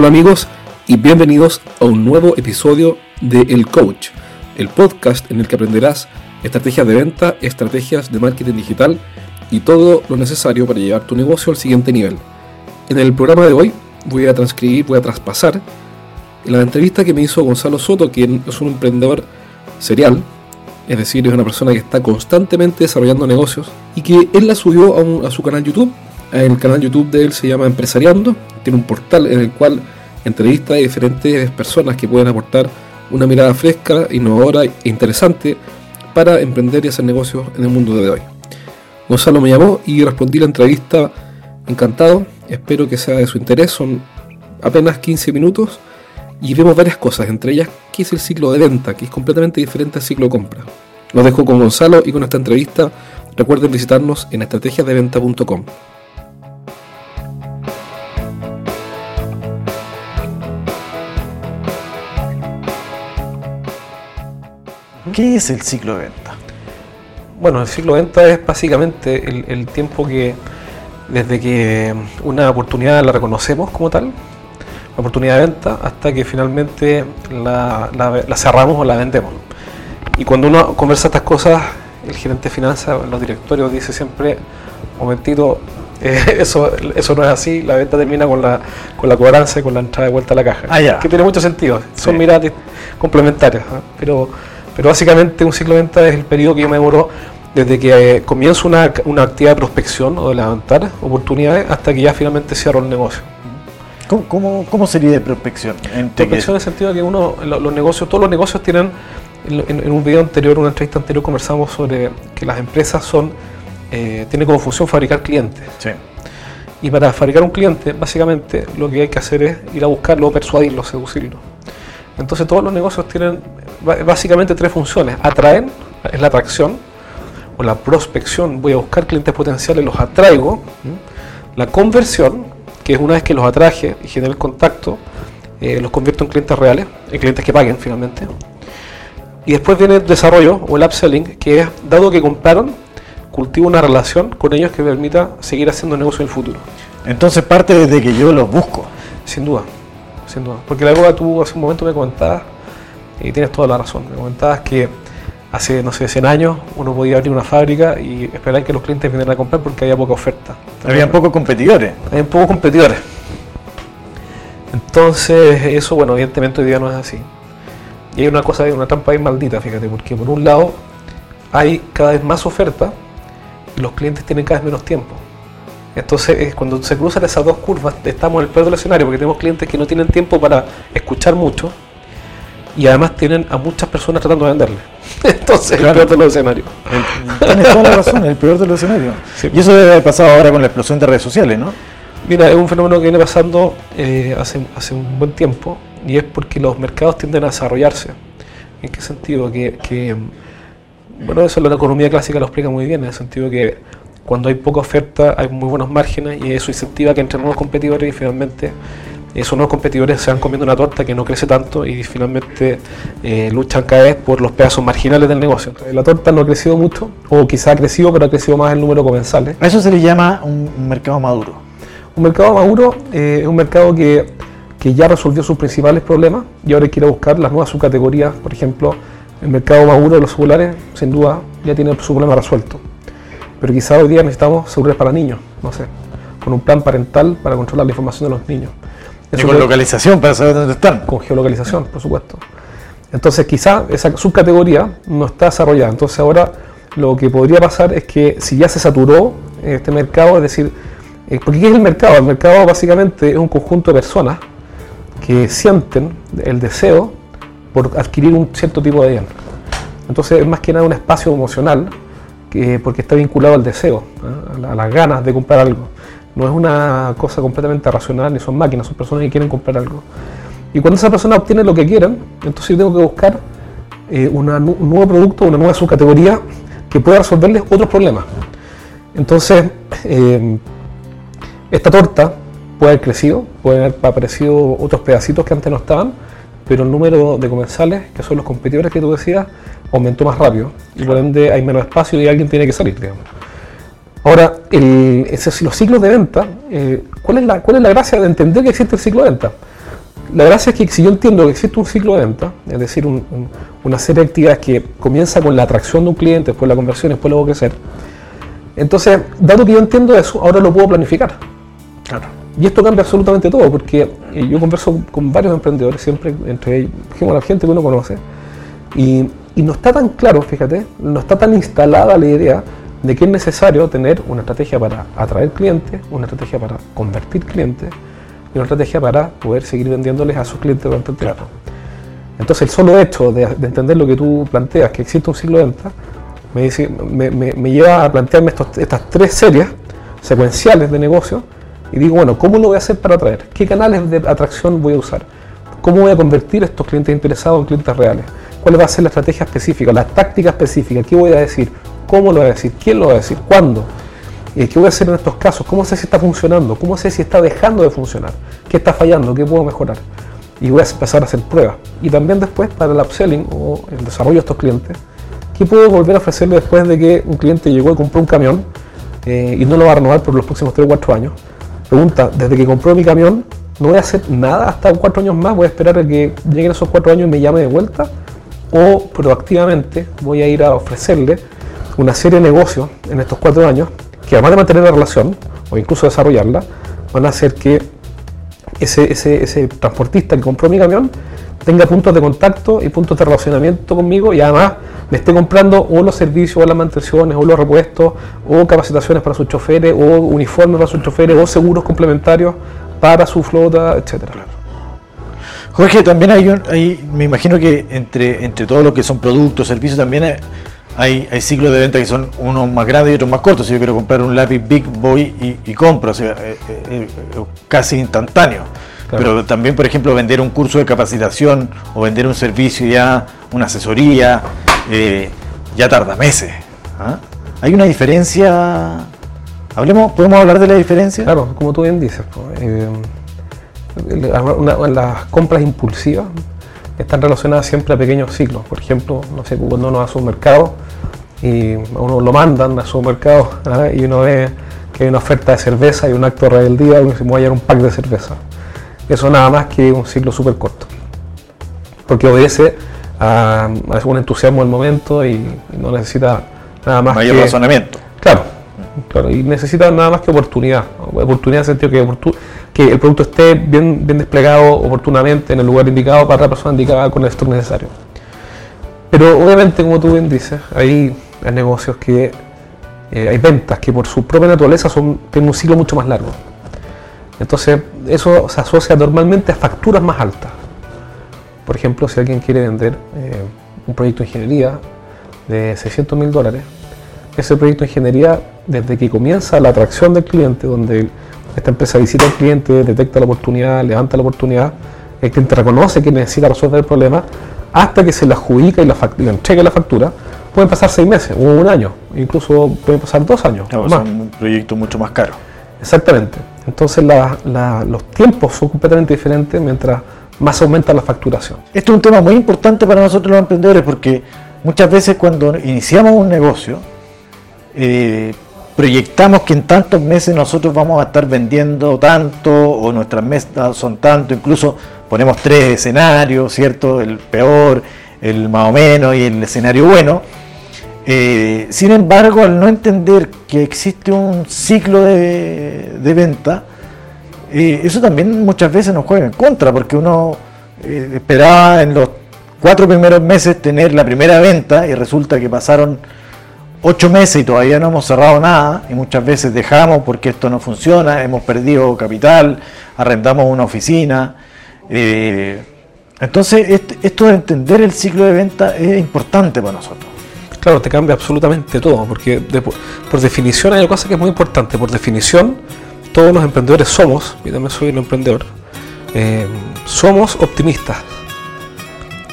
Hola amigos y bienvenidos a un nuevo episodio de El Coach, el podcast en el que aprenderás estrategias de venta, estrategias de marketing digital y todo lo necesario para llevar tu negocio al siguiente nivel. En el programa de hoy voy a transcribir, voy a traspasar la entrevista que me hizo Gonzalo Soto, quien es un emprendedor serial, es decir, es una persona que está constantemente desarrollando negocios y que él la subió a, su canal YouTube. El canal YouTube de él se llama Empresariando, tiene un portal en el cual entrevista a diferentes personas que pueden aportar una mirada fresca, innovadora e interesante para emprender y hacer negocios en el mundo de hoy. Gonzalo me llamó y respondí la entrevista encantado, espero que sea de su interés, son apenas 15 minutos y vemos varias cosas, entre ellas qué es el ciclo de venta, que es completamente diferente al ciclo de compra. Los dejo con Gonzalo y con esta entrevista. Recuerden visitarnos en estrategiasdeventa.com. ¿Qué es el ciclo de venta? Bueno, el ciclo de venta es básicamente el, el tiempo que desde que una oportunidad la reconocemos como tal, oportunidad de venta hasta que finalmente la, cerramos o la vendemos. Y cuando uno conversa estas cosas, el gerente de finanzas, los directorios dice siempre, momentito, eh, eso, eso no es así, la venta termina con la, con la cobranza y con la entrada de vuelta a la caja. Ah, que tiene mucho sentido, son miradas complementarias, pero, pero básicamente un ciclo de venta es el periodo que yo me demoro desde que eh, comienzo una, una actividad de prospección o de levantar oportunidades hasta que ya finalmente cierro el negocio. ¿Cómo, cómo, sería de prospección? En prospección en el sentido de que uno, los negocios, todos los negocios tienen, en, un video anterior, una entrevista anterior, conversamos sobre que las empresas son, eh, tienen como función fabricar clientes. Sí. Y para fabricar un cliente, básicamente lo que hay que hacer es ir a buscarlo, persuadirlo, seducirlo. Entonces todos los negocios tienen básicamente tres funciones. Atraen, es la atracción, o la prospección, voy a buscar clientes potenciales, los atraigo. La conversión, que es una vez que los atraje y genere el contacto, eh, los convierto en clientes reales, en clientes que paguen finalmente. Y después viene el desarrollo o el upselling, que es, dado que compraron, cultivo una relación con ellos que permita seguir haciendo negocio en el futuro. Entonces parte desde que yo los busco. Sin duda, sin duda. Porque la época tú hace un momento me comentabas, y tienes toda la razón, me comentabas que hace, no sé, 100 años uno podía abrir una fábrica y esperar que los clientes vinieran a comprar porque había poca oferta. Habían pocos competidores. Habían pocos competidores. Entonces, eso, bueno, evidentemente hoy día no es así. Y hay una cosa, una trampa ahí maldita, fíjate, porque por un lado hay cada vez más oferta y los clientes tienen cada vez menos tiempo. Entonces, cuando se cruzan esas dos curvas, estamos en el peor del escenario porque tenemos clientes que no tienen tiempo para escuchar mucho y además tienen a muchas personas tratando de venderle. Entonces, el peor de los escenarios. Tienes toda la razón, el peor de los escenarios. Y eso debe haber pasado ahora con la explosión de redes sociales, ¿no? Mira, es un fenómeno que viene pasando eh, hace, hace un buen tiempo y es porque los mercados tienden a desarrollarse. ¿En qué sentido? Que, que bueno, eso la economía clásica lo explica muy bien, en el sentido que cuando hay poca oferta hay muy buenos márgenes y eso incentiva que entre nuevos competidores y finalmente esos nuevos competidores se van comiendo una torta que no crece tanto y finalmente eh, luchan cada vez por los pedazos marginales del negocio. la torta no ha crecido mucho, o quizá ha crecido, pero ha crecido más el número de comensales. A eso se le llama un mercado maduro. Un mercado maduro eh, es un mercado que, que, ya resolvió sus principales problemas y ahora quiere buscar las nuevas subcategorías. Por ejemplo, el mercado maduro de los celulares, sin duda, ya tiene su problema resuelto. Pero quizá hoy día necesitamos celulares para niños, no sé, con un plan parental para controlar la información de los niños y con localización para saber dónde están. Con geolocalización, por supuesto. Entonces quizá esa subcategoría no está desarrollada. Entonces ahora lo que podría pasar es que si ya se saturó este mercado, es decir, eh, porque ¿qué es el mercado? El mercado básicamente es un conjunto de personas que sienten el deseo por adquirir un cierto tipo de bien. Entonces es más que nada un espacio emocional que, porque está vinculado al deseo, ¿eh? a las ganas de comprar algo. No es una cosa completamente racional, ni son máquinas, son personas que quieren comprar algo. Y cuando esa persona obtiene lo que quieren, entonces yo tengo que buscar eh, un nuevo producto, una nueva subcategoría que pueda resolverles otros problemas. Entonces, eh, esta torta puede haber crecido, pueden haber aparecido otros pedacitos que antes no estaban, pero el número de comensales, que son los competidores que tú decías, aumentó más rápido y por ende hay menos espacio y alguien tiene que salir, digamos. Ahora, el, los ciclos de venta, eh, ¿cuál, es la, ¿cuál es la gracia de entender que existe el ciclo de venta? la gracia es que si yo entiendo que existe un ciclo de venta, es decir, una serie de actividades que comienza con la atracción de un cliente, después la conversión, después luego crecer, entonces, dado que yo entiendo eso, ahora lo puedo planificar. Claro. Y esto cambia absolutamente todo, porque eh, yo converso con varios emprendedores, siempre entre ellos, la gente que uno conoce, y, y no está tan claro, fíjate, no está tan instalada la idea de que es necesario tener una estrategia para atraer clientes, una estrategia para convertir clientes y una estrategia para poder seguir vendiéndoles a sus clientes durante el tiempo. Entonces el solo hecho de, entender lo que tú planteas, que existe un ciclo de venta, me, dice, me, me, lleva a plantearme estas tres series secuenciales de negocio y digo, bueno, ¿cómo lo voy a hacer para atraer? ¿Qué canales de atracción voy a usar? ¿Cómo voy a convertir estos clientes interesados en clientes reales? ¿Cuál va a ser la estrategia específica, la táctica específica? ¿Qué voy a decir? ¿Cómo lo voy a decir? ¿Quién lo va a decir? ¿Cuándo? ¿Qué voy a hacer en estos casos? ¿Cómo sé si está funcionando? ¿Cómo sé si está dejando de funcionar? ¿Qué está fallando? ¿Qué puedo mejorar? Y voy a empezar a hacer pruebas. Y también después para el upselling o el desarrollo de estos clientes, ¿qué puedo volver a ofrecerle después de que un cliente llegó y compró un camión eh, y no lo va a renovar por los próximos 3 o 4 años? Pregunta, desde que compró mi camión, no voy a hacer nada hasta 4 años más, voy a esperar a que lleguen esos 4 años y me llame de vuelta, o proactivamente voy a ir a ofrecerle una serie de negocios en estos cuatro años que además de mantener la relación o incluso desarrollarla, van a hacer que ese, ese, transportista que compró mi camión tenga puntos de contacto y puntos de relacionamiento conmigo y además me esté comprando o los servicios o las mantenciones o los repuestos o capacitaciones para sus choferes o uniformes para sus choferes o seguros complementarios para su flota, etcétera. Jorge, también hay, un, hay, me imagino que entre, entre todo lo que son productos, servicios, también hay, hay, ciclos de venta que son unos más grandes y otros más cortos. Si yo quiero comprar un lápiz Big Boy y, compro, o sea, eh, eh, eh, casi instantáneo. Pero también, por ejemplo, vender un curso de capacitación o vender un servicio ya, una asesoría, ya tarda meses. ¿ah? Hay una diferencia. Hablemos, ¿Podemos hablar de la diferencia? Claro, como tú bien dices. las compras impulsivas están relacionadas siempre a pequeños ciclos. Por ejemplo, no sé, cuando uno va a su mercado y uno lo mandan a su mercado ¿ah? y uno ve que hay una oferta de cerveza y un acto de rebeldía, uno se voy a un pack de cerveza. Eso nada más que un ciclo súper corto. Porque obedece a, un entusiasmo del momento y no necesita nada más Mayor razonamiento. Claro, claro, y necesita nada más que oportunidad. Oportunidad en el sentido que, que el producto esté bien, bien desplegado oportunamente en el lugar indicado para la persona indicada con el stock necesario. Pero obviamente, como tú bien dices, hay hay negocios que eh, hay ventas que por su propia naturaleza son, tienen un ciclo mucho más largo. Entonces, eso se asocia normalmente a facturas más altas. Por ejemplo, si alguien quiere vender eh, un proyecto de ingeniería de 600 mil dólares, ese proyecto de ingeniería, desde que comienza la atracción del cliente, donde esta empresa visita al cliente, detecta la oportunidad, levanta la oportunidad, el cliente reconoce que necesita resolver el problema, hasta que se le adjudica y la, le entrega la factura, pueden pasar seis meses o un año, incluso pueden pasar dos años. Es un proyecto mucho más caro. Exactamente. Entonces los tiempos son completamente diferentes mientras más aumenta la facturación. Esto es un tema muy importante para nosotros los emprendedores porque muchas veces cuando iniciamos un negocio, eh, proyectamos que en tantos meses nosotros vamos a estar vendiendo tanto o nuestras metas son tanto, incluso ponemos tres escenarios, ¿cierto? El peor, el más o menos y el escenario bueno. Eh, sin embargo, al no entender que existe un ciclo de, venta, eh, eso también muchas veces nos juega en contra, porque uno eh, esperaba en los cuatro primeros meses tener la primera venta y resulta que pasaron ocho meses y todavía no hemos cerrado nada y muchas veces dejamos porque esto no funciona, hemos perdido capital, arrendamos una oficina. Entonces, esto de entender el ciclo de venta es importante para nosotros. Claro, te cambia absolutamente todo, porque por definición hay una cosa que es muy importante. Por definición, todos los emprendedores somos, y también soy un emprendedor, eh, somos optimistas.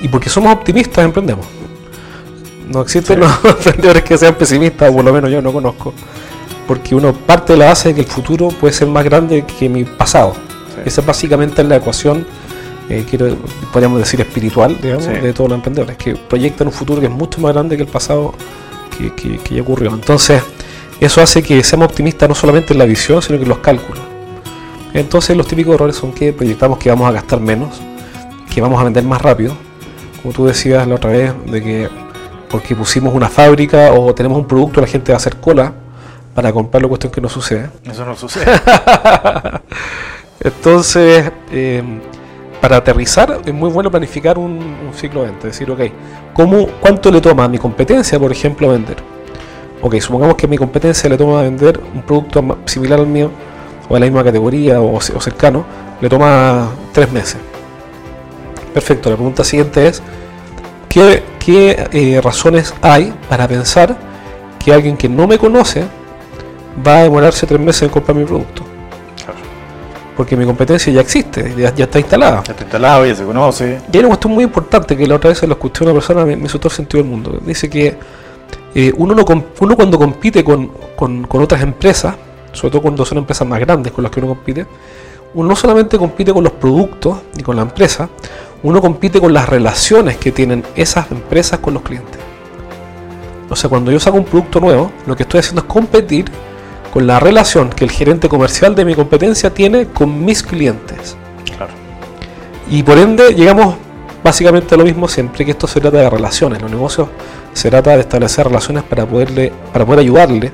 Y porque somos optimistas, emprendemos. No existen los emprendedores que sean pesimistas, o por lo menos yo no conozco. Porque uno parte de la base de que el futuro puede ser más grande que mi pasado. Esa es básicamente la ecuación eh, quiero, podríamos decir, espiritual, digamos, de todos los emprendedores, que proyectan un futuro que es mucho más grande que el pasado que, ya ocurrió. Entonces, eso hace que seamos optimistas no solamente en la visión, sino que en los cálculos. Entonces los típicos errores son que proyectamos que vamos a gastar menos, que vamos a vender más rápido, como tú decías la otra vez, de que porque pusimos una fábrica o tenemos un producto la gente va a hacer cola para comprarlo, cuestión que no sucede. Eso no sucede. Entonces, eh, para aterrizar es muy bueno planificar un, un ciclo de venta, decir, ok, ¿cómo, ¿cuánto le toma a mi competencia, por ejemplo, vender? Ok, supongamos que a mi competencia le toma vender un producto similar al mío, o de la misma categoría, o, ce- o cercano, le toma tres meses. Perfecto, la pregunta siguiente es, ¿qué, qué, eh, razones hay para pensar que alguien que no me conoce va a demorarse tres meses en comprar mi producto? Porque mi competencia ya existe, ya, ya está instalada. Ya está instalado, ya se conoce. Y hay una cuestión muy importante que la otra vez se lo escuché a una persona, me, me hizo todo el sentido del mundo. Dice que eh, uno, no com- uno cuando compite con, con- con otras empresas, sobre todo cuando son empresas más grandes con las que uno compite, uno no solamente compite con los productos y con la empresa, uno compite con las relaciones que tienen esas empresas con los clientes. O sea, cuando yo saco un producto nuevo, lo que estoy haciendo es competir con la relación que el gerente comercial de mi competencia tiene con mis clientes. Claro. Y por ende llegamos básicamente lo mismo siempre, que esto se trata de relaciones. Los negocios se trata de establecer relaciones para poderle, para poder ayudarle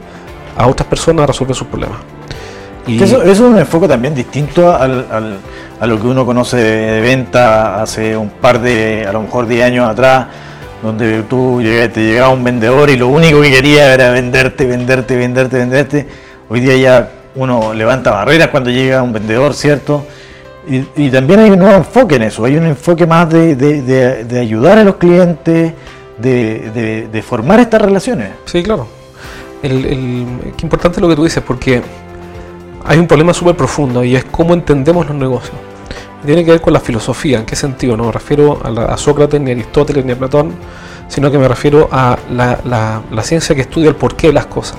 a otras personas a resolver sus problemas. Y Eso, eso es un enfoque también distinto al- al- a lo que uno conoce de venta hace un par de, a lo mejor 10 años atrás, donde tú te llegaba un vendedor y lo único que quería era venderte, venderte, venderte, venderte. Hoy día ya uno levanta barreras cuando llega un vendedor, ¿cierto? Y, también hay un nuevo enfoque en eso, hay un enfoque más de, de- de- de ayudar a los clientes, de, de- de formar estas relaciones. Sí, claro. Qué importante lo que tú dices, porque hay un problema súper profundo y es cómo entendemos los negocios. Tiene que ver con la filosofía. ¿En qué sentido? No me refiero a, la- Sócrates, ni a Aristóteles, ni a Platón, sino que me refiero a la, ciencia que estudia el porqué de las cosas.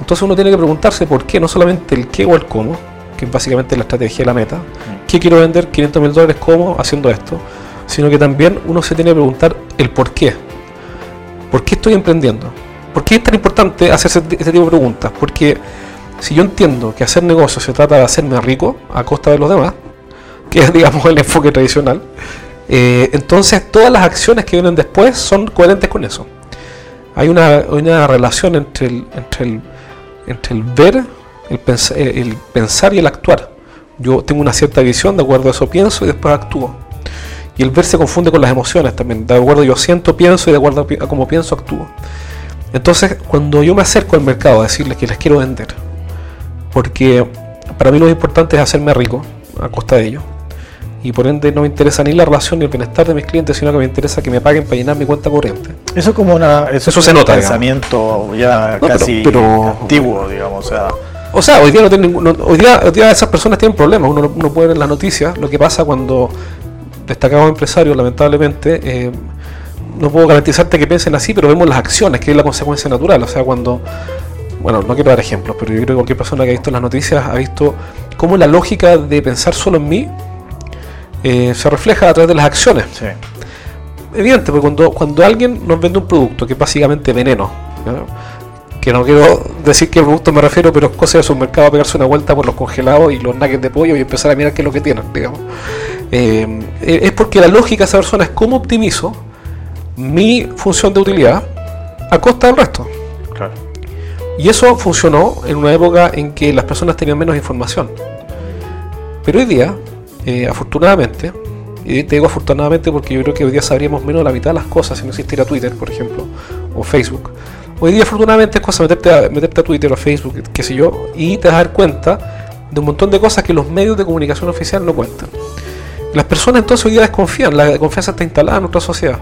Entonces uno tiene que preguntarse por qué, no solamente el qué o el cómo, que es básicamente la estrategia y la meta. ¿Qué quiero vender 500 mil dólares? ¿Cómo? Haciendo esto. Sino que también uno se tiene que preguntar el por qué. ¿Por qué estoy emprendiendo? ¿Por qué es tan importante hacerse este tipo de preguntas? Porque si yo entiendo que hacer negocio se trata de hacerme rico a costa de los demás, que es digamos el enfoque tradicional, eh, entonces todas las acciones que vienen después son coherentes con eso. Hay una, relación entre el, entre el, entre el ver, el, pens- eh, el pensar y el actuar. Yo tengo una cierta visión, de acuerdo a eso pienso y después actúo. Y el ver se confunde con las emociones también. De acuerdo yo siento, pienso y de acuerdo a cómo pienso, actúo. Entonces, cuando yo me acerco al mercado a decirles que les quiero vender, porque para mí lo importante es hacerme rico a costa de ello. Y por ende no me interesa ni la relación ni el bienestar de mis clientes, sino que me interesa que me paguen para llenar mi cuenta corriente. Eso es como una, Eso es se un nota, pensamiento ya No, pero- casi pero- antiguo, digamos. O sea, O sea, hoy día no tienen ningún- no- hoy día, hoy día esas personas tienen problemas. Uno, uno puede ver en las noticias lo que pasa cuando destacados empresarios, lamentablemente, eh, no puedo garantizarte que piensen así, pero vemos las acciones, que es la consecuencia natural. O sea, cuando, bueno, no quiero dar ejemplos, pero yo creo que cualquier persona que ha visto las noticias ha visto cómo la lógica de pensar solo en mí eh, se refleja a través de las acciones. sí. Evidente, porque cuando, cuando alguien nos vende un producto que es básicamente veneno, ¿no? Que no quiero decir qué producto me refiero, pero es cosa de supermercado pegarse una vuelta por los congelados y los nuggets de pollo y empezar a mirar qué es lo que tienen, digamos. Eh, es porque la lógica de esa persona es cómo optimizo mi función de utilidad a costa del resto. Claro. Y eso funcionó en una época en que las personas tenían menos información. Pero hoy día, eh, afortunadamente, y te digo afortunadamente porque yo creo que hoy día sabríamos menos de la mitad de las cosas si no existiera Twitter, por ejemplo, o Facebook. Hoy día afortunadamente es cosa meterte a, meterte a Twitter o a Facebook, qué sé yo, y te vas a dar cuenta de un montón de cosas que los medios de comunicación oficial no cuentan. Las personas entonces hoy día desconfían, la confianza está instalada en nuestra sociedad.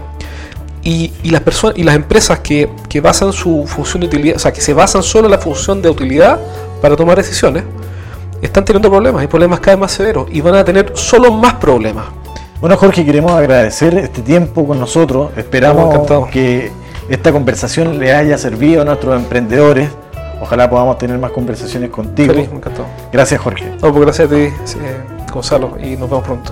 Y, y las personas y las empresas que, que basan su función de utilidad, o sea, que se basan solo en la función de utilidad para tomar decisiones, están teniendo problemas, y problemas cada vez más severos, y van a tener solo más problemas. Bueno, Jorge, queremos agradecer este tiempo con nosotros. Esperamos que esta conversación le haya servido a nuestros emprendedores. Ojalá podamos tener más conversaciones contigo. Feliz, me encantó. Gracias, Jorge. No, pues gracias a ti, eh, Gonzalo, y nos vemos pronto.